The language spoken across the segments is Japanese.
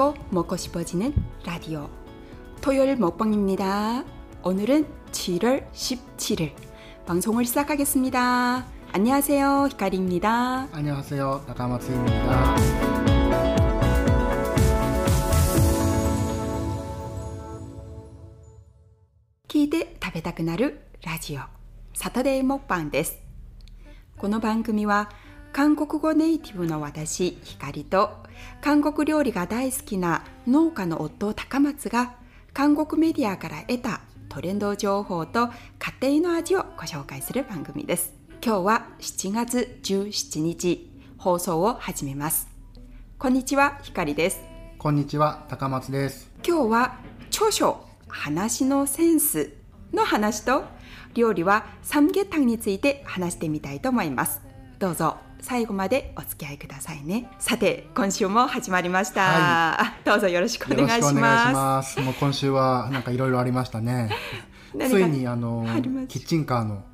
먹고 먹고 싶어지는 라디오 토요일 먹방입니다. 오늘은 7월 17일 방송을 시작하겠습니다. 안녕하세요. 히카리입니다. 안녕하세요. 나가마트입니다. 키드 타베타쿠나루 라디오 사터데이 먹방です。この番組は 韓国語ネイティブの私ひかりと韓国料理が大好きな農家の夫高松が韓国メディアから得たトレンド情報と家庭の味をご紹介する番組です。今日は7月17日放送を始めます。こんにちはひかりです。こんにちは、高松です。今日は著書話のセンスの話と料理はサムゲタンについて話してみたいと思います。どうぞ最後までお付き合いくださいね。さて今週も始まりました、はどうぞよろしくお願いしまます。もう今週はなんかいろいろありましたね。ついにあのキッチンカーの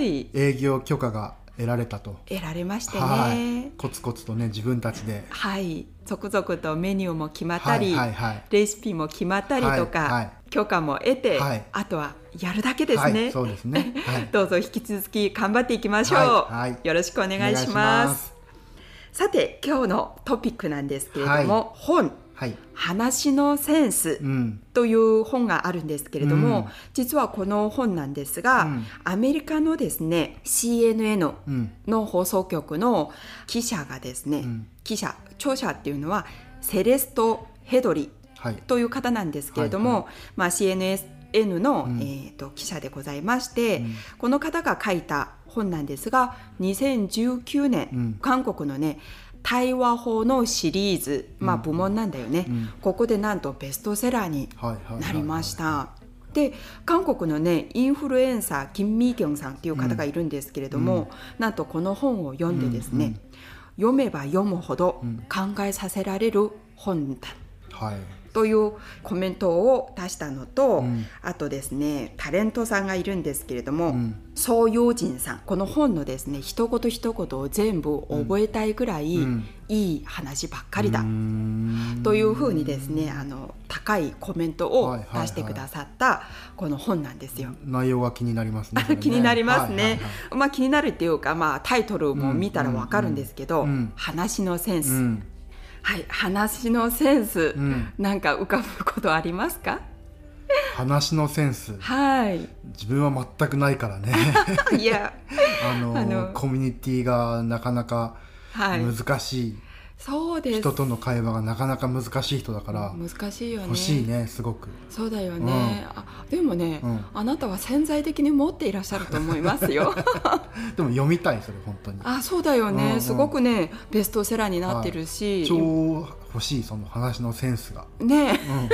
営業許可が得られたと。得られましてはいね。コツコツとね自分たちで。はい、続々とメニューも決まったり、はいはいはいレシピも決まったりとか、はいはい許可も得て、はいあとはやるだけですね。はい、そうですね。はい。どうぞ引き続き頑張っていきましょう。よろしくお願いします。さて今日のトピックなんですけれども、はい本はい。話のセンスうん。という本があるんですけれども、うん。実はこの本なんですが、うん。アメリカのですね CNN うん。の放送局の記者がですね、ん。記者著者っていうのはセレスト・ヘドリはい。という方なんですけれども、まあ、CNN の、うん。えー、と記者でございまして、うん。この方が書いた本なんですが2019年、うん。韓国のね対話法のシリーズ、まあ、部門なんだよね、うん。ここでなんとベストセラーに。なりました。で韓国のねインフルエンサーキム・ミーギョンさんっていう方がいるんですけれども、なんとこの本を読んでですね、うんうん。読めば読むほどうん。考えさせられる本だ。はい。というコメントを出したのと、うん。あとですねタレントさんがいるんですけれども、うん。宋陽人さんこの本のですね一言一言を全部覚えたいぐらい、うん。いい話ばっかりだ、というふうにですねあの高いコメントを出してくださったこの本なんですよ。内容が気になりますね。ね。気になりますね、はいはいはい。まあ気になるっていうか、まあ、タイトルも見たらわかるんですけど、うんうん。話のセンス、うん。はい話のセンス、うん。なんか浮かぶことありますか？話のセンス。はい。自分は全くないからね。いや。あのあの。コミュニティがなかなかはい。難しい、そうです。人との会話がなかなか難しい人だから、難しいよね。欲しいねすごく。そうだよね、あでもね、うん。あなたは潜在的に持っていらっしゃると思いますよ。でも読みたいそれ本当に。あそうだよね、うんうん。すごくねベストセラーになってるし、超欲しいその話のセンスが、ね。うん、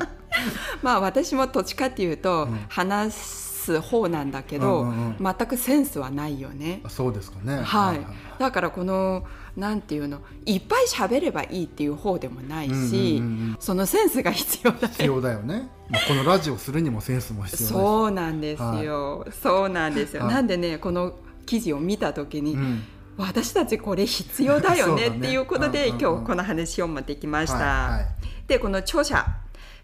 まあ私もどっちかっていうと、うん。話す方なんだけど、うんうん全くセンスはないよね。あそうですかね。はい、だからこのなんていうのいっぱい喋ればいいっていう方でもないし、うんうんうんうん。そのセンスが必要だ必要だよね、まあ、このラジオするにもセンスも必要そうなんですよ、そうなんですよ、はい。なんでねこの記事を見た時に、うん。私たちこれ必要だよねっていうことで、うんうんうん今日この話を持ってきました、はい。でこの著者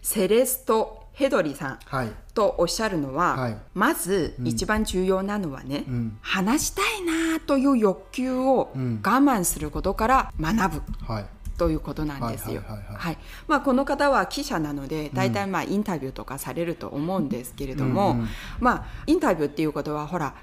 セレスト・ヘドリさんとおっしゃるのは、はい。まず一番重要なのはね、うん。話したいなという欲求を我うん。慢することから学ぶはい。ということなんですよ。はいまあこの方は記者なので大体まあインタビューとかされると思うんですけれども、うんうんまあインタビューっていうことはほら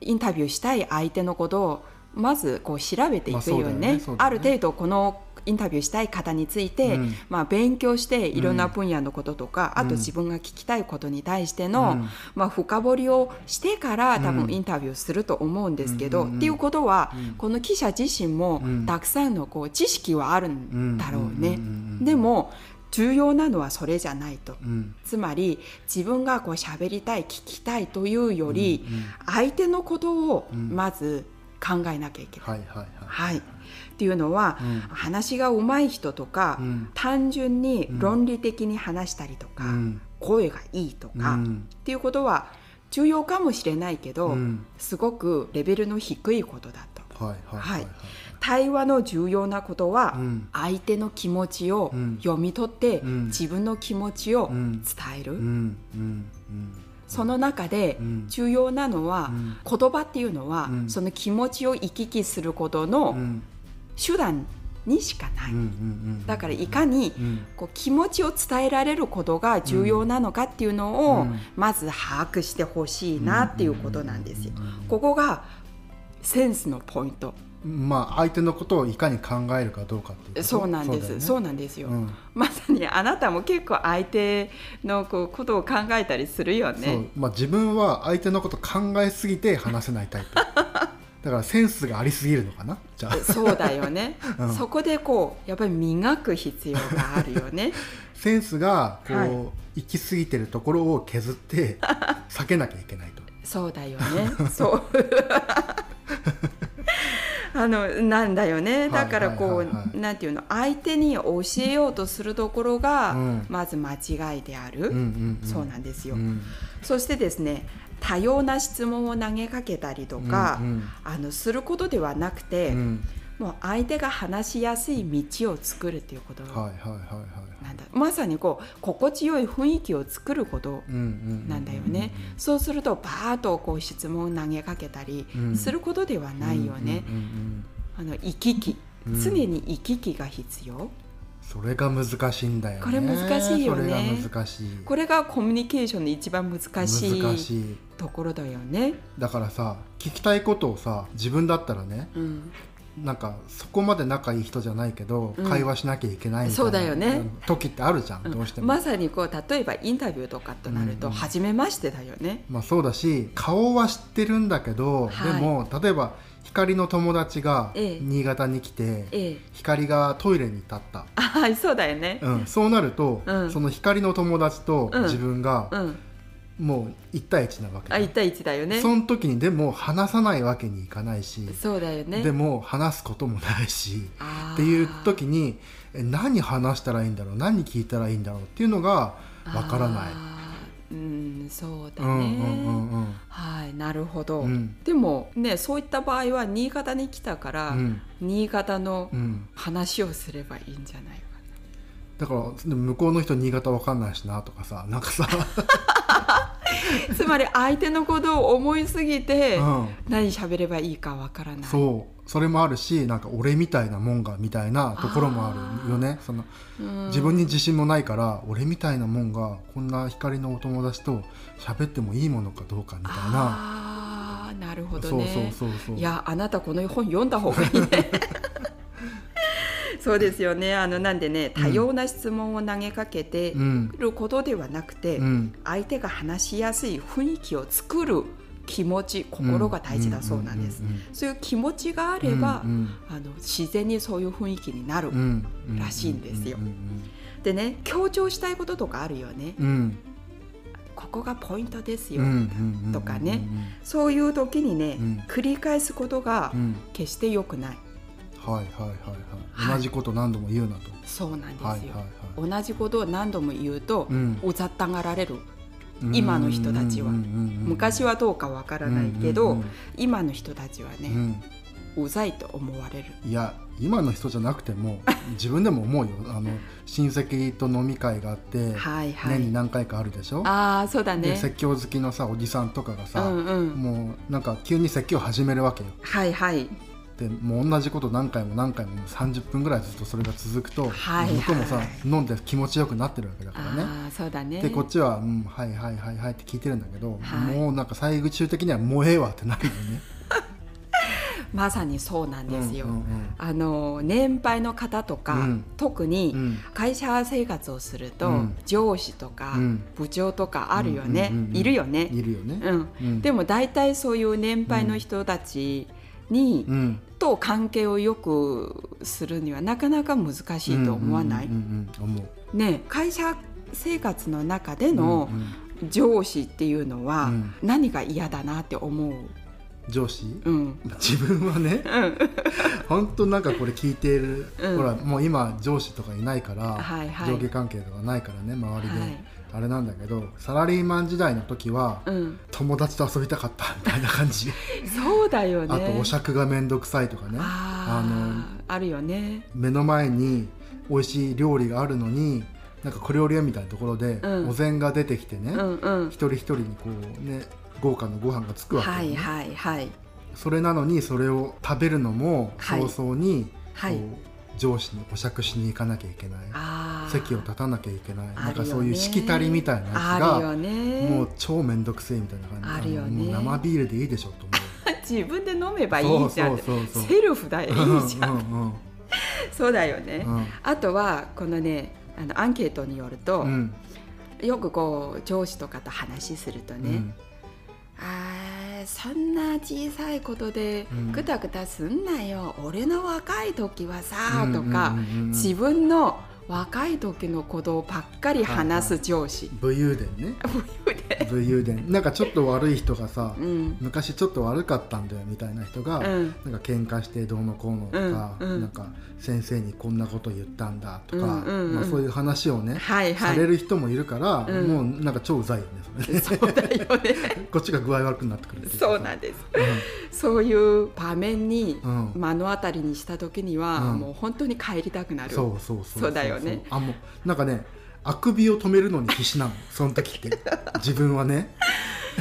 インタビューしたい相手のことをまずこう調べていくようだよね,、ね。ある程度このインタビューしたい方について、うん。まあ、勉強していろんな分野のこととか、あと自分が聞きたいことに対しての、うん。まあ、深掘りをしてから多うん。分インタビューすると思うんですけど、うん。うんうんっていうことは、うん。この記者自身もうん。たくさんのこう知識はあるんだろうね。うん。うん。うん。うん。でも重要なのはそれじゃないと。うん。つまり自分がこう喋りたい聞きたいというより、うん。うん。相手のことをうん。まず考えなきゃいけない。はいはいはい。はい、っていうのは、うん。話が上手い人とか、うん。単純に論理的に話したりとか、うん。声がいいとか、うん。っていうことは重要かもしれないけど、うん。すごくレベルの低いことだと。はいはいはいはい。対話の重要なことは、うん。相手の気持ちをうん。読み取って、うん。自分の気持ちをうん。伝える、その中でうん。重要なのは、うん。言葉っていうのは、うん。その気持ちを行き来することうのん手段にしかない、うんうんうんだからいかにうん。こう気持ちを伝えられることが重要なのかっていうのを、うん。まず把握してほしいなっていうことなんですよ。ここがセンスのポイント。まあ相手のことをいかに考えるかどうかっていうそうなんです。そう,、なんですよ、うん。まさにあなたも結構相手のこうことを考えたりするよね。まあ、自分は相手のこと考えすぎて話せないタイプ だからセンスがありすぎるのかな？じゃあそうだよね、うんそこでこうやっぱり磨く必要があるよね。センスがこう、はい行き過ぎてるところを削って避けなきゃいけないと そうだよね。そう。あのなんだよね。だからこうなんていうの？相手に教えようとするところが、うんまず間違いである。そうなんですよ。うんそしてですね。多様な質問を投げかけたりとか、あのすることではなくて、うんもう相手が話しやすい道を作るっていうこと。はいはいはいはいなんだ、まさにこう心地よい雰囲気を作ることなんだよね、そうするとバーッとこう質問を投げかけたりうん。することではないよね、行き来。うん。常に行き来が必要、それが難しいんだよね。これ難しいよね。これがコミュニケーションの一番難しい難しい。ところだよね、だからさ聞きたいことをさ自分だったらねうん、なんかそこまで仲いい人じゃないけど、うん。会話しなきゃいけないみたいなそうだよね。時ってあるじゃん、どうしても、まさにこう例えばインタビューとかとなるとうん。初めましてだよね、まあ、そうだし顔は知ってるんだけど、はい。でも例えば光の友達がええ。新潟に来て、ええ。光がトイレに立った、あはいそうだよね。うん、そうなると、うん。その光の友達とうん。自分がうんもう1対1なわけあだ、1対1だよね。その時にでも話さないわけにいかないし、そうだよね。でも話すこともないしっていう時にえ何話したらいいんだろう？何聞いたらいいんだろう？っていうのがわからない。うんそうだね、うんうんうんうん。はいなるほど、うん。でもねそういった場合は新潟に来たから、うん。新潟のうん。話をすればいいんじゃないかだから向こうの人新潟わかんないしなとかさなんかさ、な つまり相手のことを思いすぎて、うん、何喋ればいいかわからない。そう。それもあるしなんか俺みたいなもんがみたいなところもあるよね。そのうん。自分に自信もないから俺みたいなもんがこんな光のお友達と喋ってもいいものかどうかみたいな。なるほどね。そうそうそうそう。いやあなたこの本読んだ方がいいねそうですよね。あのなんでね多様な質問を投げかけてうんることではなくて、うん。相手が話しやすい雰囲気を作る気持ち心が大事だそうなんです、うんうんそういう気持ちがあれば、うんあの自然にそういう雰囲気になる、うんうんらしいんですよ。うんでね強調したいこととかあるよね。うん。うんここがポイントですよ、うんうんうんとかね。そういう時にね、うん。繰り返すことがうんうん。決して良くないはいはいはいははい。い同じこと何度も言うなと。そうなんですよ、はいはいはい。同じことを何度も言うと、うん。うざったがられる。今の人たちは。昔ははどうかわからないけど、うんうん今の人たちはね、うん。うざいと思われる。いや今の人じゃなくても 自分でも思うよ。あの親戚と飲み会があって、はいはい、年に何回かあるでしょ？ああそうだでね説教好きのさおじさんとかがさ、うんうん。もうなんか急に説教始めるわけよ。はいはいでもう同じこと何回も何回ももう30分ぐらいずっとそれが続くと、はい。はい向こうもさ飲んで気持ちよくなってるわけだからね。そうだね。でこっちは、うん「はいはいはいはい」って聞いてるんだけど、はい。もうなんか最終的には「もうええわ」ってなるよね。まさにそうなんですよ、うんうんうん。あの年配の方とか、うん。特にうん。会社生活をすると、うん。上司とか、うん。部長とかあるよね、いるよね、いるよね。でも大体そういう年配の人たちに、うん。と関係を良くするにはなかなか難しいと思わない、ね会社生活の中でのうん。上司っていうのはうん。何が嫌だなって思う、上司？うん、自分はね。うん。本当なんかこれ聞いている、うん。ほらもう今上司とかいないから、はいはい。上下関係とかないからね周りで、はい。あれなんだけどサラリーマン時代の時はうん、友達と遊びたかったみたいな感じ。そうだよね。あとお酌が面倒くさいとかね。あーあるよね。目の前に美味しい料理があるのになんか小料理屋みたいなところでうん。お膳が出てきてね、うんうん。一人一人にこうね豪華なご飯がつくわけよね、はいはいはい。それなのにそれを食べるのもはい。早々にはい。上司にお酌しに行かなきゃいけない。席を立たなきゃいけない。なんかそういうしきたりみたいなやつがよね。もう超めんどくせえみたいな感じあるよね。もう生ビールでいいでしょと思 自分で飲めばういいじゃん。そうそうそうセルフだよいいじゃん。うんうんそうだよね、うん。あとはこのねあのアンケートによると、うん。よくこう上司とかと話するとね、うんあーそんな小さいことでうん。ぐたぐたすんなよ、俺の若い時はさ、うんとか、うんうんうんうん。自分の若い時のことばっかり話す上司、武勇伝ね。武勇で武勇伝。なんかちょっと悪い人がさ、うん。昔ちょっと悪かったんだよみたいな人が、うん。なんか喧嘩してどうのこうのとか、うん。うん。なんか先生にこんなこと言ったんだとか、うんうんうん。まあ、そういう話をね、はいはい。される人もいるから、うん。もうなんか超うざいよねそれね。そうだよね。こっちが具合悪くなってくるそうなんです。そういう場面にうん。目の当たりにした時には、うん。もう本当に帰りたくなる。そうそうそう。そうだよね。あもうなんかねあくびを止めるのに必死なの。その時って。自分はね。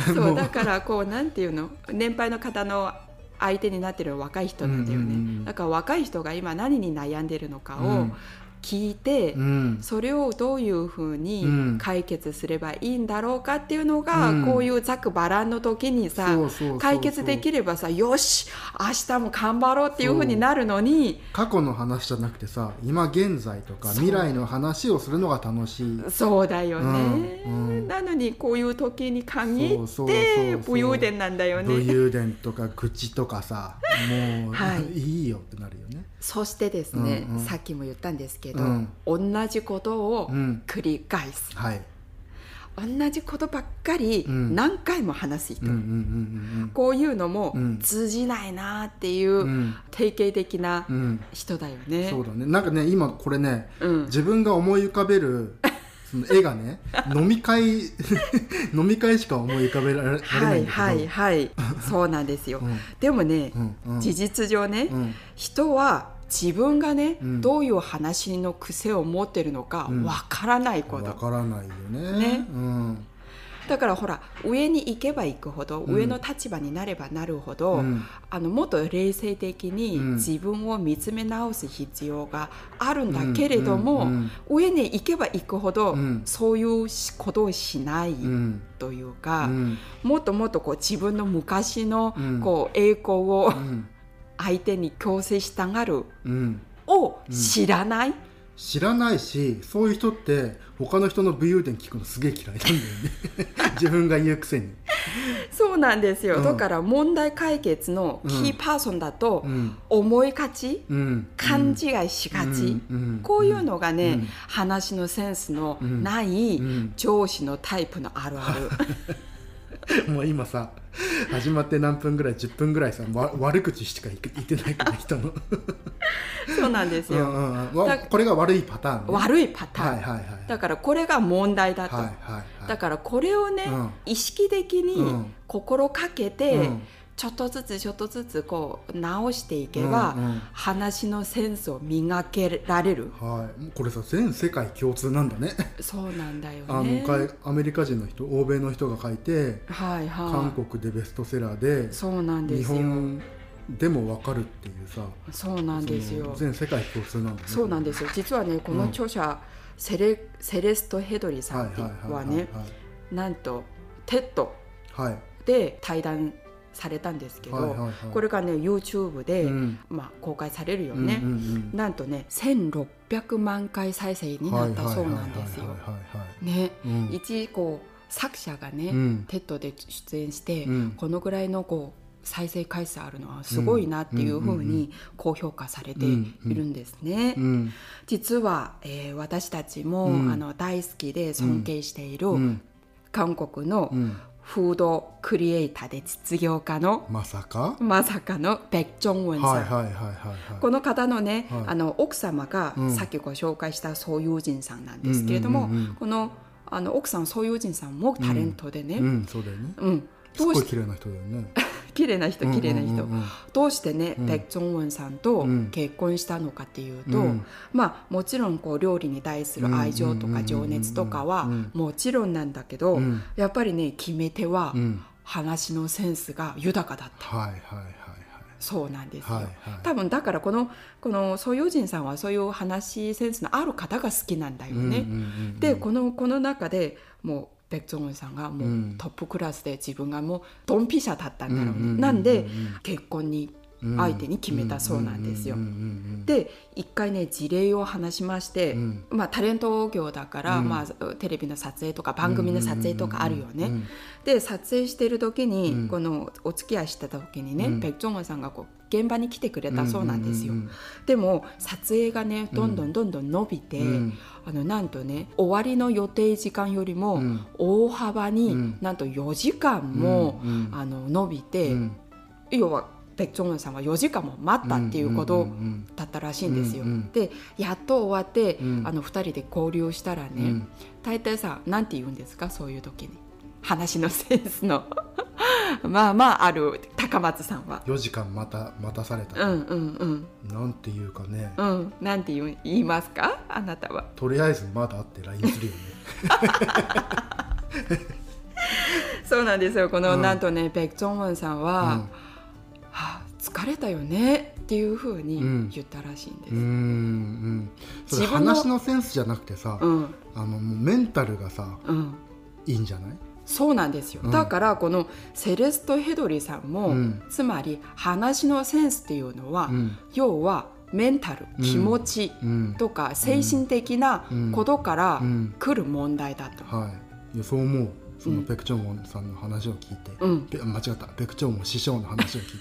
そもう。だからこうなんていうの？年配の方の相手になってる若い人なんだよね、だから若い人が今何に悩んでるのかをうん聞いて、うん。それをどういうふううにん。解決すればいいんだろうかっていうのが、うん。こういうざくばらんの時にさ解決できればさよし明日も頑張ろうっていうふうになるのに過去の話じゃなくてさ今現在とか未来の話をするのが楽しい。そうだよね、うんうん。なのにこういう時に限って武勇伝なんだよ武ね。勇伝とか愚痴とかさもう、はい。い、いよってなるよね。そしてですね、うんうん。さっきも言ったんですけど、うん。同じことをうん。繰り返す、はい。同じことばっかりうん。何回も話す人、うんうんうんこういうのもうん。通じないなっていうんううん。定型的なうん。うん人だよね。そうだね。なんかね今これねうん。自分が思い浮かべる その絵がね飲み会 飲み会しか思い浮かべられないんだけど、いはいはい。そうなんですよ、うん。でもね、うん。うん。事実上ね、うん。人は自分がね、うん。どういう話の癖を持ってるのかうん。わからないこと、わからないよね。ね。うん。だからほら上に行けば行くほど、うん。上の立場になればなるほど、うん。あのもっと冷静的にうん。自分を見つめ直す必要があるんだけれども、上に行けば行くほど、うん。そういうことをしないうん。というか、うん。もっともっとこう自分の昔のうん。こう栄光をうん相手に強制したがるうん。を知らない、知らないしそういう人って他の人の武勇伝聞くのすげえ嫌いなんだよね。自分が言うくせに。そうなんですよ、うん。だから問題解決のキーパーソンだとうん。思いがち、うん。勘違いしがち、うん。うん。こういうのがね、うん。話のセンスのないうん。上司のタイプのあるある、もう今さ始まって何分ぐらい10分ぐらいさわ悪口しか言ってないから人の。そうなんですよ、うんうんこれが悪いパターンね。悪いパターン、はいはいはいだからこれが問題だと、はいはいはい。だからこれをね、うん。意識的うにん。心かけて、うんちょっとずつちょっとずつこう直していけば、うんうん。話のセンスを磨けられる。はい、これさ全世界共通なんだね。そうなんだよあのねかいアメリカ人の人欧米の人が書いてはいはい。韓国でベストセラーでそうなんで日すよ。本でも分かるっていうさそうなんですそよの全世界共通なんだね。そうなんですよ。実はねこの著者、セレセレスト・ヘドリさんはねなんと TED で対談されたんですけど、はいはいはい。これがね YouTube で、うん。まあ、公開されるよね、うんうんうん。なんとね1600万回再生になったそうなんですよ。ね、うん。一こう作者がね、うん。 TED で出演して、うん。このぐらいのこう再生回数あるのはすごいなっていうふうに高評価されているんですね。うん。実は、えー私たちも、うん。あの大好きで尊敬している、うん。韓国のうんフードクリエイターで実業家のまさか？まさかのベク・ジョンウンさん、はいはいはいはいはい。この方のね、はい。あの奥様が、うん。さっきご紹介したソユージンさんなんですけれども、このあの奥さんソヨジンさんもタレントでね、うん、うん、そうだよね。うん。すごい綺麗な人だよね綺麗な人綺麗な人、どうしてね、うん。ペク・ジョンウンさんとうん。結婚したのかっていうと、うん。まあもちろんこう料理に対する愛情とか情熱とかはうん。もちろんなんだけど、うん。やっぱりね決め手はうん。話のセンスが豊かだった、はいはいはいそうなんですよ、はいはい。多分だからこのこのソヨジンさんはそういう話センスのある方が好きなんだよね、でこのこの中でもうベク・ジョンウンさんがもうトップクラスで自分がもうドンピシャだったんだろうね、なんで結婚に相手に決めたそうなんですよ。で一回ね事例を話しまして、うん。まあ、タレント業だから、うん。まあ、テレビの撮影とか番組の撮影とかあるよね、うんで撮影してる時に、うん。このお付き合いしてた時にね、うん。ペク・ジョンウンさんがこう現場に来てくれたそうなんですよ、でも撮影がねどんどんどんどん伸びて、うん。あのなんとね終わりの予定時間よりもうん。大幅に、うん。なんと4時間も、あの伸びて、うん。要はペク・ジョンウンさんは4時間も待ったっていうことうんうんうんだったらしいんですよ。うんうんでやっと終わって、うん。あの2人で交流したらね、うん。大体さ何て言うんですか？そういう時に。話のセンスの。まあまあある。高松さんは。4時間また待たされた、うんうんうん。なんていうかね、うん。なんて言う言いますか？あなたは。とりあえずまだ会って LINE するよね。そうなんですよ。この、うん。なんとねペク・ジョンウンさん。は、はあ、疲れたよねっていうふうにうん。言ったらしいんです。うんうん。話のセンスじゃなくてさ、うん。あのメンタルがさうん。いいんじゃない？そうなんですよ、うん。だからこのセレスト・ヘドリさんも、うん。つまり話のセンスっていうのは、うん。要はメンタルうん気持ちうん。とか精神的なことからうん。来る問題だと。はい。そう思うそのうん。ペクチョンモンさんの話を聞いて、うん。ペ間違った。ペクチョンモン師匠の話を聞い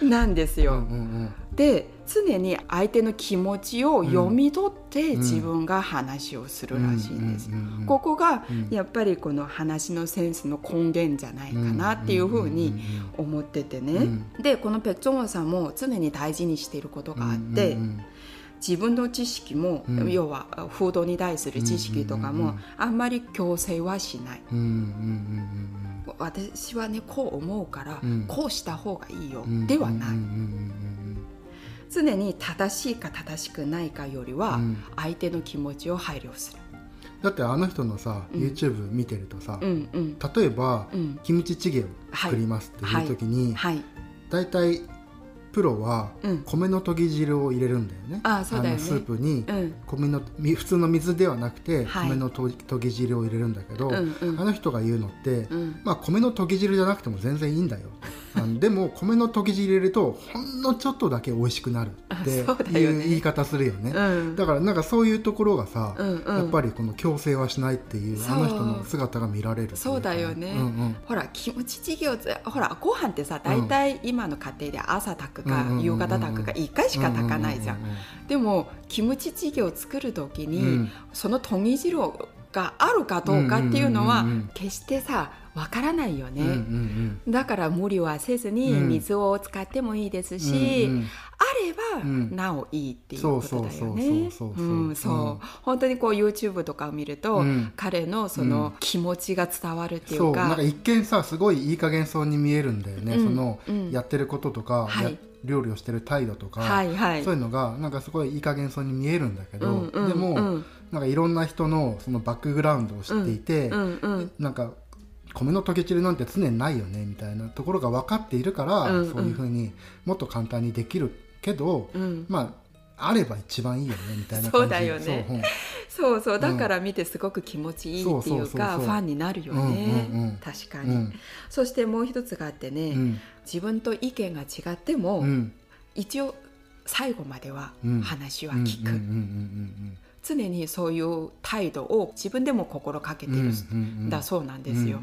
て。なんですよ。うんうんで常に相手の気持ちを読み取ってうん。自分が話をするらしいんです。よ。うんうんうんここがうん。やっぱりこの話のセンスの根源じゃないかなっていうふうに思っててね。うん。でこのペク・チョンウンさんも常に大事にしていることがあって、うんうん自分の知識も、うん。要はフードに対する知識とかもあんまり強制はしない。うんうん私はねこう思うから、うん。こうした方がいいよ、ではない、うんうん常に正しいか正しくないかよりは、うん。相手の気持ちを配慮する。だってあの人のさ、うん。YouTube 見てるとさ、うんうん。例えば、うん。キムチチゲを作りますっていう時に、はい、だい。たいプロはうん。米のとぎ汁を入れるんだよね。あそうだよね。のスープに。うん。米のみ普通の水ではなくて、はい。米のととぎ汁を入れるんだけど、うんうん。あの人が言うのって、うん。まあ米のとぎ汁じゃなくても全然いいんだよでも米のとぎ汁入れるとほんのちょっとだけ美味しくなるっていう言い方するよね。うん。だからなんかそういうところがさ、うんうん。やっぱりこの強制はしないっていうあの人の姿が見られるそうだよね。うんうん。ほらキムチ事業ぜほらご飯ってさ大体今の家庭で朝炊くか夕方炊くか1回しか炊かないじゃん。でもキムチ事業を作る時に、うん。そのとぎ汁があるかどうかっていうのは決してさわからないよね、うんうんだから無理はせずにうん。水を使ってもいいですうんし、うんうん。あればうん。なおいいっていうことだよね。そうそうそうそうそう。うんそう。本当にこう YouTube とかを見ると、うん。彼のその気持ちが伝わるっていそう。うか、なんか一見さすごいいい加減そうに見えるんだよね、うん。その、うん。やってることとか、はい。や料理をしてる態度とか、はいはい。そういうのがなんかすごいいい加減そうに見えるんだけど、うんうんでも、うんなんかいろんな人のそのバックグラウンドを知っていて、うんうん。なんか米の溶け散りなんて常にないよねみたいなところが分かっているから、うんうん。そういうふうにもっと簡単にできるけど、うん。まああれば一番いいよねみたいな感じ。そうだよね。そううん。そうだから見てすごく気持ちいいっていうかファンになるよね、確かに、うん。そしてもう一つがあってね、うん。自分と意見が違っても、うん。一応最後まではうん。話は聞く、常にそういう態度を自分でも心がけてるんだそうなんですよ。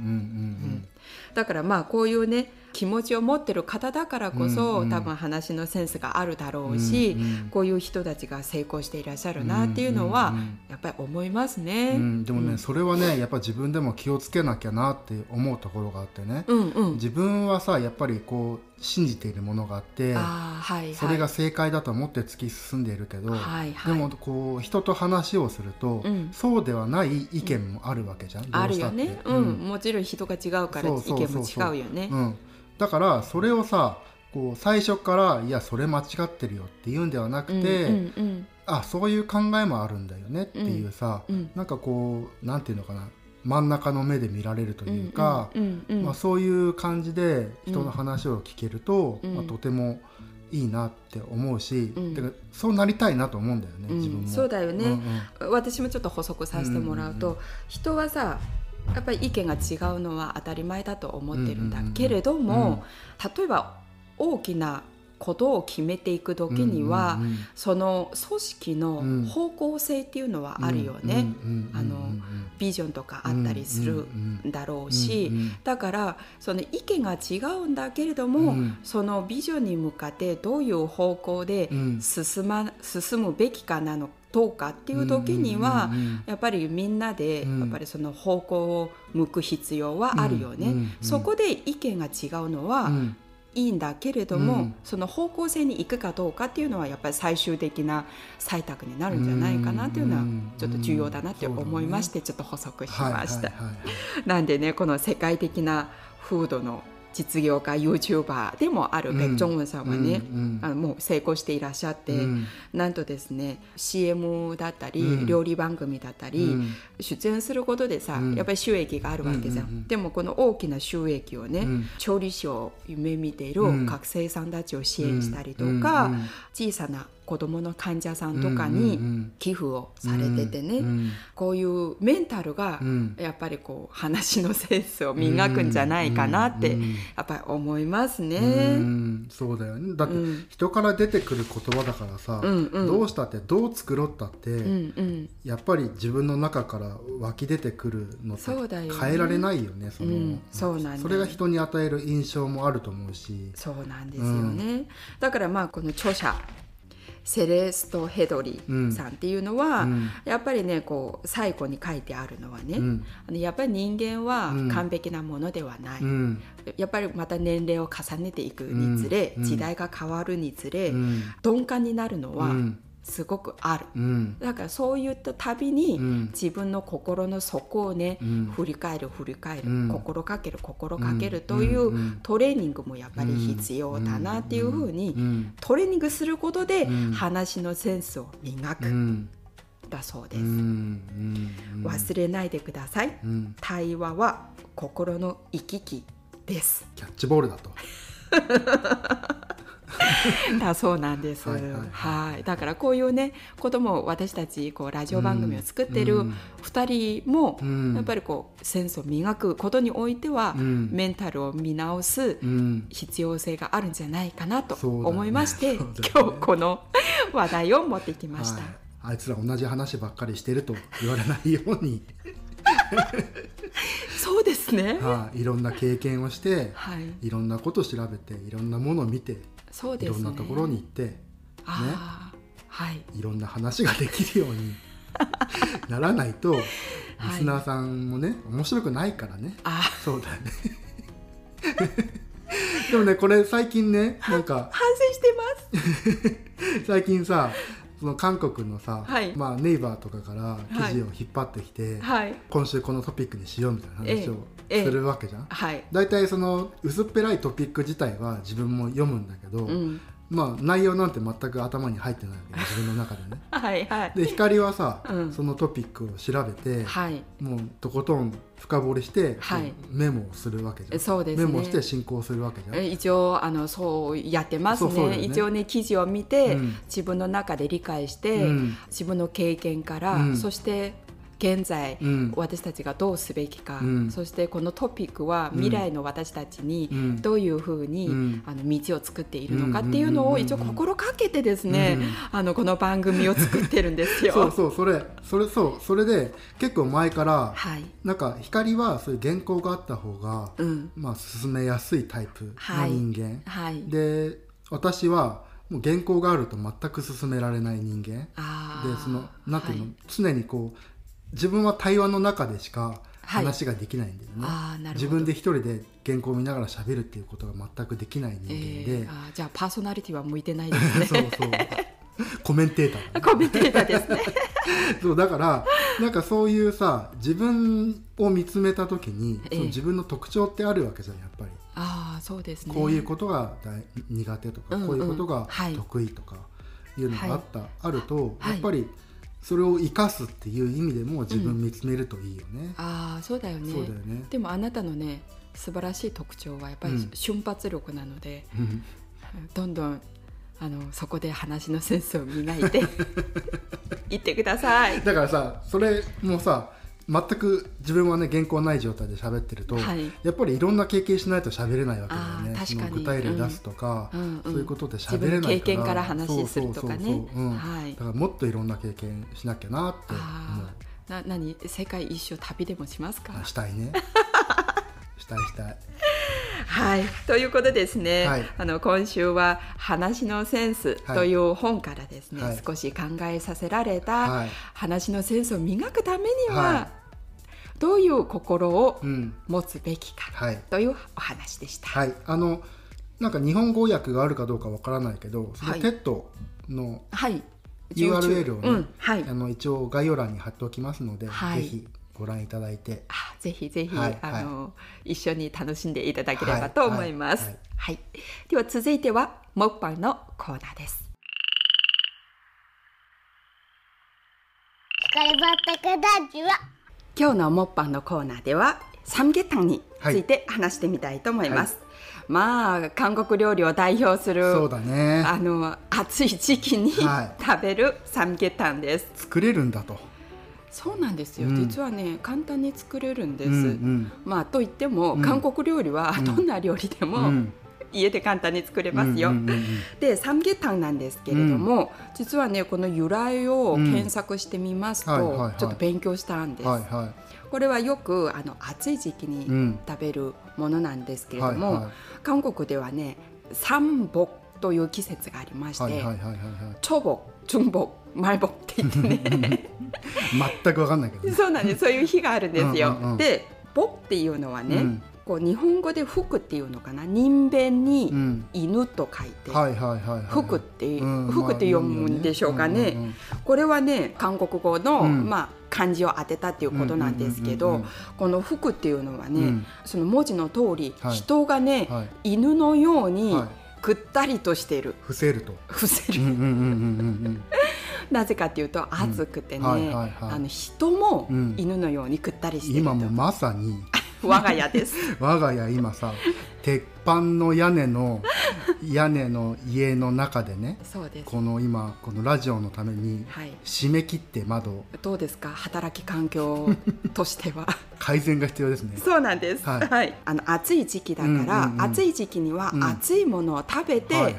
うんうんうんだからまあこういうね気持ちを持ってる方だからこそ、うんうん多分話のセンスがあるだろうし、うんうんこういう人たちが成功していらっしゃるなっていうのは、うんうんうん。やっぱり思いますね。うん、でもね、それはねやっぱ自分でも気をつけなきゃなって思うところがあってね、うんうん。自分はさやっぱりこう信じているものがあってはいはい。それが正解だと思って突き進んでいるけど、はいはい。でもこう人と話をすると、うん。そうではない意見もあるわけじゃん、うしたって。るよね。うん、もちろん人が違うから意そう見そうそうそう。も違うよね。うん、だからそれをさこう最初から「いやそれ間違ってるよ」って言うんではなくて、うんうんあそういう考えもあるんだよねっていうさ、うんなんかこうなんていうのかな真ん中の目で見られるというか、うんうんうんまあ、そういう感じで人の話を聞けると、うん。まあ、とてもいいなって思うし、うん。そうなりたいなと思うんだよね、うん自分も。そうだよね。んうん。私もちょっと補足させてもらうと、うんうん。人はさやっぱり意見が違うのは当たり前だと思ってるんだけれども、例えば大きなことを決めていく時には、その組織のうん方向性っていうのはあるよね、あのビジョンとかあったりするんだろうし、だからその意見が違うんだけれども、うんそのビジョンに向かってどういう方向でうん進,、ま進むべきかなのどうかっていう時には、やっぱりみんなでうん。やっぱりその方向を向く必要はあるよね。そこで意見が違うのはうん。いいんだけれども、うん。その方向性に行くかどうかっていうのはやっぱり最終的な採択になるんじゃないかなっていうのはうんちょっと重要だなって思いましてちょっと補足しました。なんでねこの世界的なフードの実業家 YouTuber でもあるク・ジョンウンさんはね、うん。あのもう成功していらっしゃって、うん。なんとですね CM だったり、うん。料理番組だったり、うん。出演することでさ、うん。やっぱり収益があるわけじゃん,、うんうんうんでもこの大きな収益をね、うん。調理師を夢見ているうん。学生さんたちを支援したりとか、小さな子どもの患者さんとかうんうんうにん。寄付をされててね、うんこういうメンタルがうん。やっぱりこう話のセンスを磨くんじゃないかなってうんうんやっぱり思いますね。うんそうだよね。だってうん。人から出てくる言葉だからさ、うんうん。どうしたってどう作ろうったって、うんうん。やっぱり自分の中から湧き出てくるのって変えられないよねその、うん。そうなんそれが人に与える印象もあると思うし。そうなんですよね、だからまあこの著者セレスト・ヘドリさんっていうのは、うん。やっぱりねこう最後に書いてあるのはね、うん。あのやっぱり人間はうん。完璧なものではない、うん。やっぱりまた年齢を重ねていくにつれ、うん。時代が変わるにつれ、うん。鈍感になるのはうんすごくある、うん。だからそういったたびに、うん。自分の心の底をね、うん。振り返る振り返る、うん。心がける心がけるというトレーニングもやっぱり必要だなっていうふうに、うん。トレーニングすることでうん。話のセンスを磨く、うん。だそうです、忘れないでください、うん。対話は心の行き来です。キャッチボールだと だそうなんです。ははいい。はい。だからこういうねことも私たちこうラジオ番組を作ってるうん。2人も、うん。やっぱりこうセンスを磨くことにおいては、うん。メンタルを見直すうん。必要性があるんじゃないかなと思いまして、そうだね。今日この話題を持ってきました。はい、あいつら同じ話ばっかりしてると言われないように、そうですね。はい、いろんな経験をしてはい、いろんなこと調べていろんなものを見てそうですね。いろんなところに行ってあーはい。いろんな話ができるように ならないとリはい。スナーさんもね面白くないからね。あそうだね。でもねこれ最近ねなんか反省してます。最近さその韓国のさ、はい。まあ、ネイバーとかから記事を引っ張ってきて、はい。今週このトピックにしようみたいな話をええするわけじゃん？はい。大体その薄っぺらいトピック自体は自分も読むんだけど、うん。まあ内容なんて全く頭に入ってないわけ自分の中でね。はいはい。で光はさ、うんそのトピックを調べて、はい。もうとことん深掘りして、はいメモをするわけじゃん。そうですねメモして進行するわけじゃん。え一応あのそうやってますねね一応ね記事を見て、うん自分の中で理解して、うん自分の経験から、うんそして現在、うん。私たちがどうすべきか、うん。そしてこのトピックは未来の私たちにうん。どういうふうに、うん。あの道を作っているのかっていうのを一応心かけてですね、うん。あのこの番組を作ってるんですよ。そうそうそれそれそうそれで結構前からはい、なんか光はそういう原稿があった方が、うん、まあ進めやすいタイプの人間、はい。で私はもう原稿があると全く進められない人間。でそのなんていうの、はい。常にこう自分は対話の中でしかはい。話ができないんだよね、あーなるほど。自分で一人で原稿を見ながら喋るっていうことが全くできない人え間で、ー、あーじゃあパーソナリティは向いてないですね。そうそうコメンテーターだね。コメンテーターですね。そうだからなんかそういうさ自分を見つめた時に、ええ。その自分の特徴ってあるわけじゃんやっぱり、ああそうですね。こういうことが大苦手とか、うんうん。こういうことがはい。得意とかいうのがあった、あると、はい。やっぱりそれを生かすっていう意味でも自分見つめるといいよね。ああそうだよね。そうだよね。でもあなたのね素晴らしい特徴はやっぱりうん瞬発力なので、うんどんどんあのそこで話のセンスを磨いて いってください。だからさそれもさ全く自分はね原稿ない状態で喋ってると、はい。やっぱりいろんな経験しないと喋れないわけだよね。具体例出すとか、うん。うんそういうことで自喋れないから。分の経験から話するとかね。だからもっといろん。な経験しなきゃなって思な何世界一周旅でもしますかあしたい。ねしたいしたいはい、ということですね、はい。あの今週は「話のセンス」という本からですね、はい。少し考えさせられた、はい。話のセンスを磨くためには、はどういう心をうん。持つべきかはい。というお話でした。はい。あのなんか日本語訳があるかどうかわからないけどそのはい。 TED のはい、URL をね、うん。はい。あの一応概要欄に貼っておきますので、はい。ぜひご覧いただいて。あぜひぜひ、はいあの一緒に楽しんでいただければと思います。はいはいでは続いてはモッパンのコーナーです。今日のモッパンのコーナーではサムゲタンについて話してみたいと思います。まあ韓国料理を代表するそうだね。あの暑い時期に、はい。食べるサムゲタンです。作れるんだとそうなんですよ、うん。実はね簡単に作れるんです。うんうん。まあといっても、うん。韓国料理はうん。どんな料理でも、うん。家で簡単に作れますよ。うんうんうんうんでサムゲタンなんですけれども、実はねこの由来を検索してみますと、うんはいはいはい。ちょっと勉強したんです。はいはこれはよくあの暑い時期にん、食べるものなんですけれども、はいは韓国ではね三木という季節がありまして、はいはいはいはいマイボって言ってね。全く分かんないけど、ね、そうなんです。そういう日があるんですよ。うんうんうん、で「ボ」っていうのはね、うん、こう日本語で「服」っていうのかな？人弁に「犬」と書いて「服」って服って読むんでしょうかね。うんまあ、ねこれはね韓国語の、うん、まあ漢字を当てたっていうことなんですけど、うんうんうんうん、この服っていうのはね、その文字の通り、はい、人がね、はい、犬のように、はい、くったりとしてる。伏せると。伏せる。うんうんうんうん。なぜかっていうと暑くてね、あの人もうん。犬のようにぐったりして今もまさに 我が家です。我が家今さ鉄板の屋根の屋根の家の中でねそうです。この今このラジオのためにはい。締め切って窓。をどうですか？働き環境 としては。改善が必要ですね。そうなんです、はい。はい、あの暑い時期だから、うんうんうん。暑い時期にはうん。暑いものを食べて、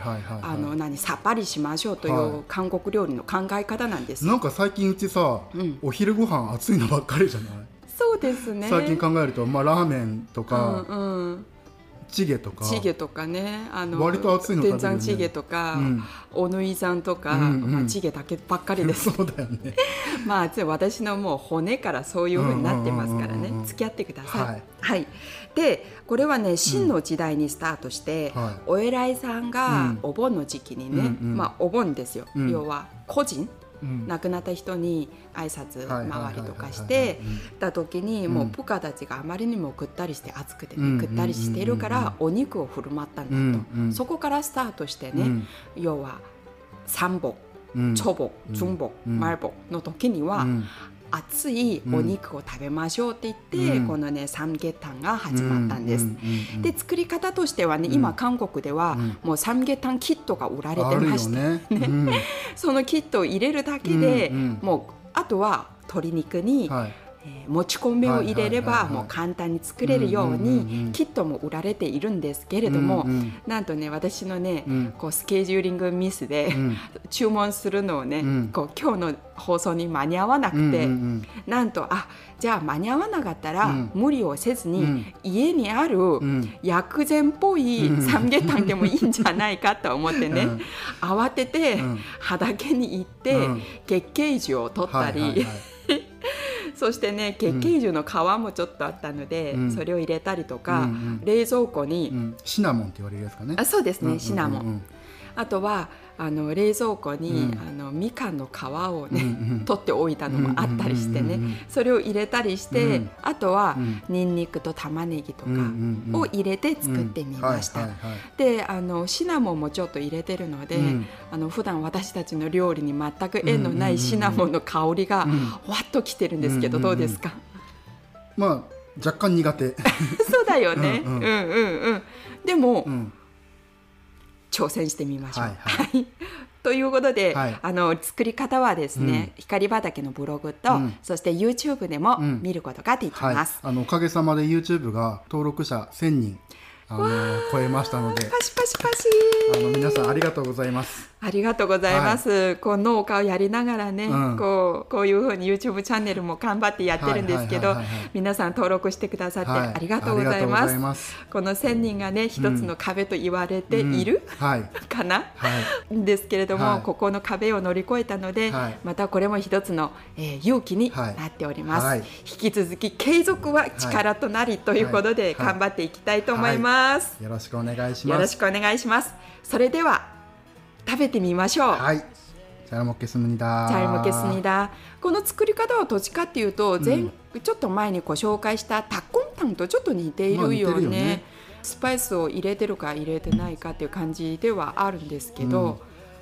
さっぱりしましょうといはう韓国料理の考え方なんです。よなんか最近うちさ、うん。お昼ご飯暑いのばっかりじゃない、そうですね。最近考えると、まあ、ラーメンとか、うんうん、チゲとかチゲとかね。あの割と熱いの天山チゲとか、うん。おぬいさんとか、うんうんまあ、チゲだけばっかりです。そうだよね。まあ私のもう骨からそういうふうになってますからね。うんうんうんうん付き合ってください。はい。はい、でこれはね秦の時代にスタートして、はい。お偉いさんがうん。お盆の時期にね、うんうん。まあお盆ですよ、うん。要は個人うん亡くなった人に挨拶回りとかしてた時にもう部下たちがあまりにもぐったりして暑くてねぐったりしてるからお肉を振る舞ったんだと。そこからスタートしてね要は三歩チョボ、チュンボ、マルボの時には、熱いお肉を食べましょうって言って、うん。このねサムゲタンが始まったんです。で作り方としてはね、うん。今韓国では、うん。もうサムゲタンキットが売られてまして、ね。うん。そのキットを入れるだけで、もうあとは鶏肉に、はいえーもち米を入れればもう簡単に作れるようにキットも売られているんですけれども、うんうんなんとね私のね、うん。こうスケジューリングミスで、うん。注文するのをね、うん。こう今日の放送に間に合わなくて、なんとあじゃあ間に合わなかったら、うん。無理をせずに、うん。家にあるん。薬膳っぽいうん。サムゲタンでもいいんじゃないかと思ってね、うん。慌てて、うん。畑に行って、うん。月桂樹を取ったり、はいはいはいそしてね月桂樹の皮もちょっとあったので、うん。それを入れたりとか、うんうん。冷蔵庫に、うん。シナモンって言われるやつかね。あそうですね、シナモンあとはあの冷蔵庫に、うん。あのみかんの皮をね、取っておいたのもあったりしてね、それを入れたりして、うん。あとは、うん。にんにくと玉ねぎとかを入れて作ってみました。であのシナモンもちょっと入れてるので、うん。あの普段私たちの料理に全く縁のないシナモンの香りがうんわっときてるんですけど、どうですか、まあ若干苦手。そうだよね、うんうん。うんうんうん。でも、うん挑戦してみましょう。はいははい。ということで、はい。あの作り方はですね、光畑のブログと、うん。そして YouTube でもうん。見ることができはい。ます。あのおかげさまで YouTube が登録者1000人あの超えましたので。パシパシパシ。あの皆さんありがとうございますありがとうございます。こう農家をやりながらね、うん。こうこういうふうに YouTube チャンネルも頑張ってやってるんですけどはいはいはいはい。はい、皆さん登録してくださってはい。ありがとうございます。ございます。この1000人がね、一つの壁と言われている、かな？はい。ですけれども、はい。ここの壁を乗り越えたので、はい。またこれも一つの、えー勇気になっております、はい。引き続き継続は力となりということで、はい。はい。頑張っていきたいと思います、よろしくお願いしよます。ろしくお願いします。それでは食べてみましょう。はい。じゃあも잘먹겠습니 다. 잘 먹겠습니だ.この作り方はどっちかっていうと、前うん、ちょっと前にご紹介したタッコンタンとちょっと似ているよね,、まあ、ね。スパイスを入れてるか入れてないかっていう感じではあるんですけど、うん、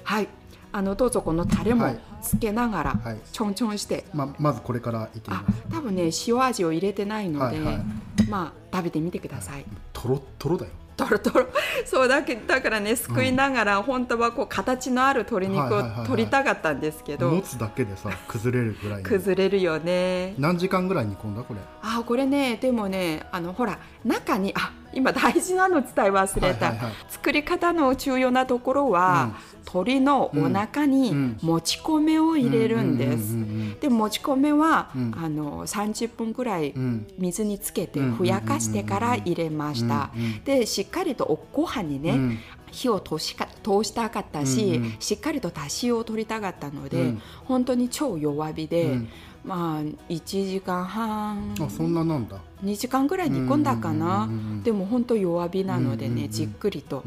はい。あのどうぞこのタレもつけながら、ちょんちょんして、ままずこれからいってみます。多分ね塩味を入れてないので、はいはい、まあ食べてみてください、はい、とろとろだよ。トロトロ。そうだけだからねすくいながら、本当はこう形のある鶏肉を取りたかったんですけど、持つだけでさ 崩れるぐらいの。崩れるよね。何時間ぐらい煮込んだこれ？あこれねでもねあのほら中にあ今大事なの伝え忘れた、はいはいはい。作り方の重要なところは、鶏のお腹にうん。もち米を入れるんです。うんうんでもち米は、うん。あの30分ぐらいうん。うん水につけてうん。ふやかしてから入れました。うん。うん。でしっかりとおご飯にね、うん火を通しか通したかったし、うんうん、しっかりと出汁を取りたかったので、うん、本当に超弱火で、うん、まあ1時間半あそんななんだ2時間ぐらい煮込んだかな、でも本当弱火なのでね、じっくりと、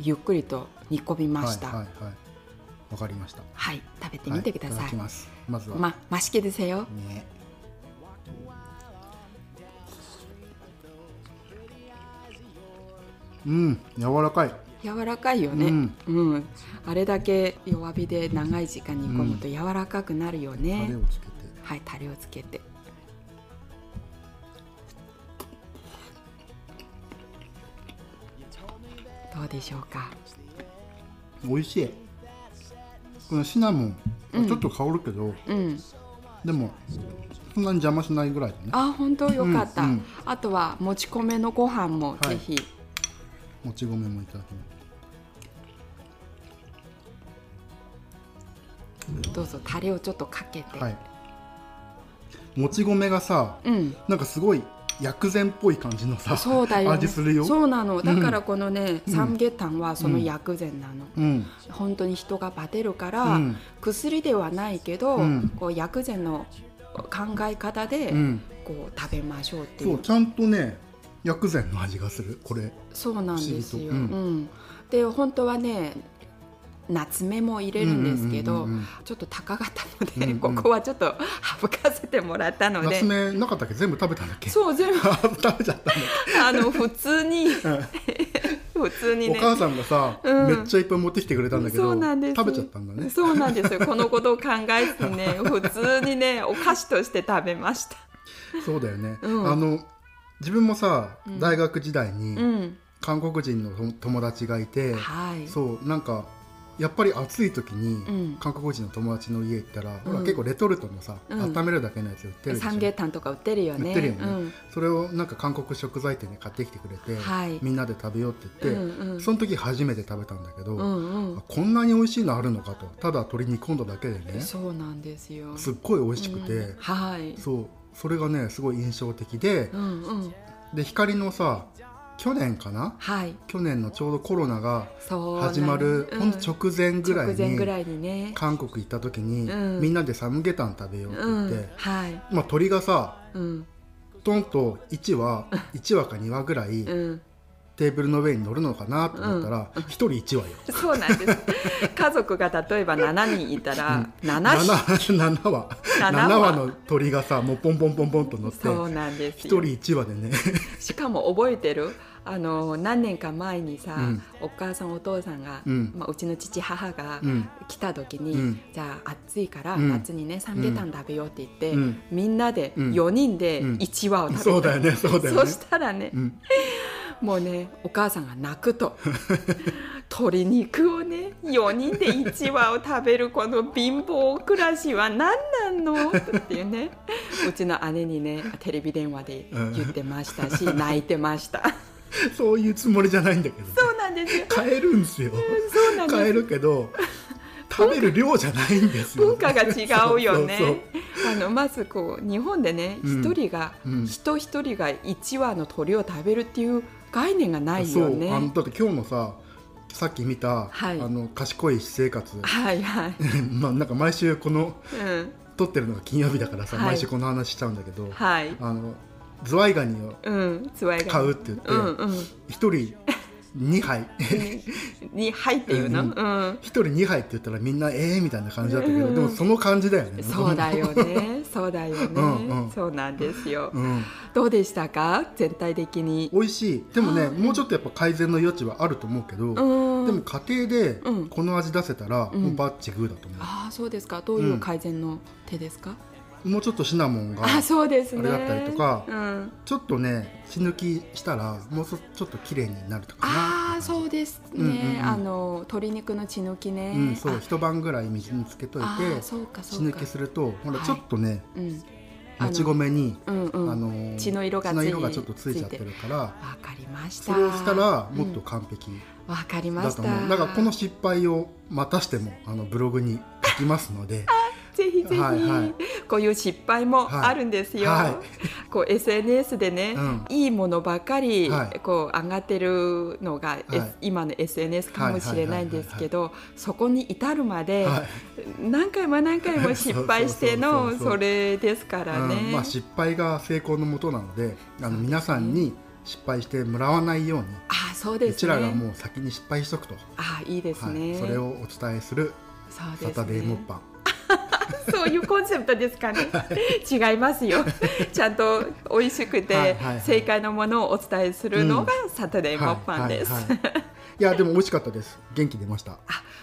ゆっくりと煮込みました。はいははいかりました。はい、食べてみてください。はい、います。まずは。ま、맛있게드세 요。 ね。うん、柔らかい。柔らかいよね、うん。あれだけ弱火で長い時間煮込むと柔らかくなるよね。タレ、をつけて。はいタレをつけて。どうでしょうか？美味しい。このシナモンうん。ちょっと香るけど、うん。でもそんなに邪魔しないぐらいだね。あ本当？よかった、うんうん。あとはもち米のご飯もはい。ぜひ、もち米もいただきまどうぞタレをちょっとかけて、すはい。もち米がさうん。なんかすごい薬膳っぽい感じのさそうだよ、ね、味するよ。そうなの。だからこのね、うん。サムゲタンはその薬膳なの、うん。本当に人がバテるから、うん。薬ではないけど、うん。こう薬膳の考え方で、うん。こう食べましょうっていそううちゃんとね薬膳の味がする。これ。そうなんですよ、うん。で本当はね夏目も入れるんですけど、うんうんうんうん。ちょっと高かったので、うんうん。ここはちょっと省かせてもらったので。夏目なかったっけ全部食べたんだっけ？そう全部。食べちゃったあの普通に。普通にね。けお母さんがさ、うん。めっちゃいっぱい持ってきてくれたんだけどそうなんです。食べちゃったんだね。そうなんですよ。このことを考えずね普通にねお菓子として食べました。そうだよね、うん。あの自分もさうん。大学時代にうん。韓国人の友友達がいて、はい。そうなんかやっぱり暑い時にうん。韓国人の友達の家行ったら、ほらうん結構レトルトのさ、うん。温めるだけのやつ売ってるでしょ。三芸炭とか売ってるよね。売ってるよね。うん。それをなんか韓国食材店で買ってきてくれて、はい。みんなで食べようって言って、その時初めて食べたんだけど、こんなに美味しいのあるのかと。ただ鶏煮込んだだけでね。そうなんですよ。すっごい美味しくて、うん。はい。そう。それがねすごい印象的でで光のさ去年かな？はい。去年のちょうどコロナが始まる、うん。ほんと直前ぐらいにね。韓国行った時に、うん。みんなでサムゲタン食べようってう言って、んはい。まあ鶏がさうん。トンと1羽 1羽か2羽ぐらいうんテーブルの上に乗るのかなと思ったら、1人1羽よ。そうなんです。家族が例えば7人いたら7匹。7, 7羽。7 7羽の鳥がさもうポンポンポンポンと乗ってそうなんです1よ人1羽でね。しかも覚えてる？あの何年か前にさ、うん。お母さんお父さんが、うん。まあ、うちの父母がうん。来た時に、うん。じゃあ暑いからうん。夏にね三ゲタン食べようって言って、うん。みんなでうん。4人でうん。1羽を食べた、そうだよねそうだよね。そしたらね、うんもうねお母さんが泣くと。鶏肉をね4人で1羽を食べるこの貧乏暮らしは何なんの？っていうね。うちの姉にねテレビ電話で言ってましたし、泣いてました。そういうつもりじゃないんだけどそうなんですよ。買えるんですよ。そうなんです。買えるけど食べる量じゃないんですよ。文化が違うよね。そうそうあのまずこう日本でねうん。一、人が、うん。人一人が1羽の鳥を食べるっていう概念がないそうよねあのだって今日のささっき見た、はい。あの賢い私生活。はいはい、まあなんか毎週このうん、撮ってるのが金曜日だからさ、はい。毎週この話しちゃうんだけど、はい。あのズワイガニを買うって言ってうんうん。一、人2杯。に入っていうの、ううん。ん一人2杯って言ったらみんなええみたいな感じだったけど、うん。でもその感じだよね。そうだよねそうだよね、うんうん。そうなんですよ、うん。どうでしたか？全体的に。美味しい。でもね、あもうちょっとやっぱ改善の余地はあると思うけど、うん。でも家庭でうん。この味出せたら、うん。もうバッチグーだと思う、ああそうですか。どういう改善の手ですか、もうちょっとシナモンがあそうですね。あれだったりとかうん、ちょっとね血抜きしたらもうそちょっと綺麗になるとかなそうですね、うんうんうん。あの鶏肉の血抜きね、うん、そうあ。一晩ぐらい水につけといて血抜きするとほらはいちょっとね、うん。もち米に、うんうん。あのー血の色がつい血の色がちょっとついちゃってるからわかりました。それをしたらもっとうん。完璧わかりました。だからこの失敗をまたしてもあのブログに書きますのでぜひぜひ、はいはい。こういう失敗もあるんですよ。はい。はこう SNS でね、うん。いいものばかり、はい。こう上がってるのが、今の SNS かもしれないんですけど、そこに至るまで、はい。何回も何回も失敗してのそれですからね。うん。まあ、失敗が成功のもとなのであの皆さんに失敗してもらわないようにあそうですね。うちらがもう先に失敗しとくと、あいいですはい。ね。それをお伝えするサタデーモッパン、そういうコンセプトですかね。違いますよ。ちゃんと美味しくはいて正解のものをお伝えするのがサタデーモッパンです。はいはい。はいいやでも美味しかったです。元気出ました。あ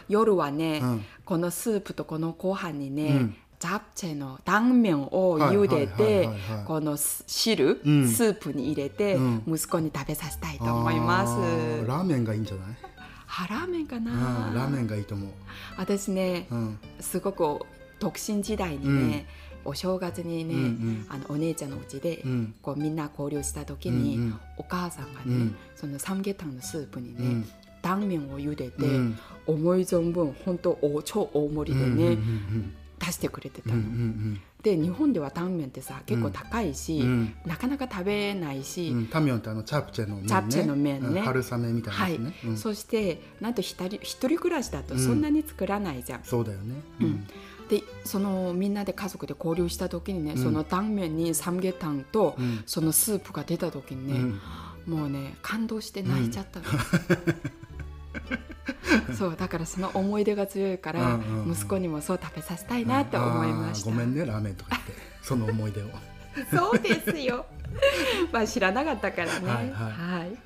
夜はね、うん。このスープとこのご飯にね、うん。ジャプチェの断面を茹でてこの汁、うん。スープに入れて、うん。息子に食べさせたいと思います。あーラーメンがいいんじゃない、あラーメンかな、うん、ラーメンがいいと思う、私ねうん。すごく独身時代にね、お正月にね、うんうん。あのお姉ちゃんのうちで、うん。こうみんな交流した時に、うんうん。お母さんがね、うん。そのサムゲタンのスープにね、うん。断面を茹でて、うん。思い存分本当お超大盛りでね、うんうん出してくれてたうんうの、んで日本ではタンメンってさ結構高いし、うん。うんなかなか食べないし、うん、タミョンってあのチャプチェの麺ね。チャプチェの麺ね。うん。春雨みたいなはいやつね、うん。そしてなんと一人一人暮らしだとうん。そんなに作らないじゃん。そうだよね、うん。でそのみんなで家族で交流した時にね、うん。そのタンメンにサムゲタンと、うん。そのスープが出た時にね、うん。もうね感動して泣いちゃったの。そうだからその思い出が強いから、息子にもそう食べさせたいなって思いました。ごめんねラーメンとか言って。その思い出を。そうですよ。まあ知らなかったからね。はいはい。はい。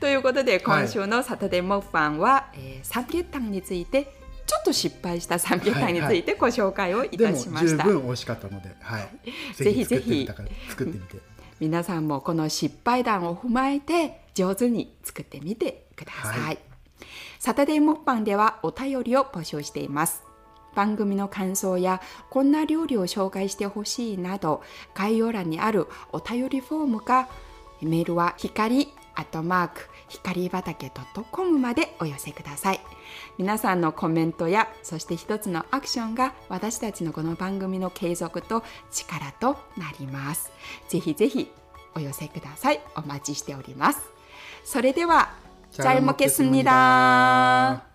ということで今週のサタデーモッファンは、えー、サムゲタンについてちょっと失敗したサムゲタンについてご紹介をいたしました。十分美味しかったので、はい、ぜひぜひ。作ってみて皆さんもこの失敗談を踏まえて上手に作ってみてください。はいサタデーモッパンではお便りを募集しています。番組の感想やこんな料理を紹介してほしいなど概要欄にあるお便りフォームかメールは光アットマーク光畑 .com までお寄せください。皆さんのコメントやそして一つのアクションが私たちのこの番組の継続と力となります。ぜひぜひお寄せください。お待ちしております。それでは 잘, 잘 먹겠습니다. 먹겠습니다.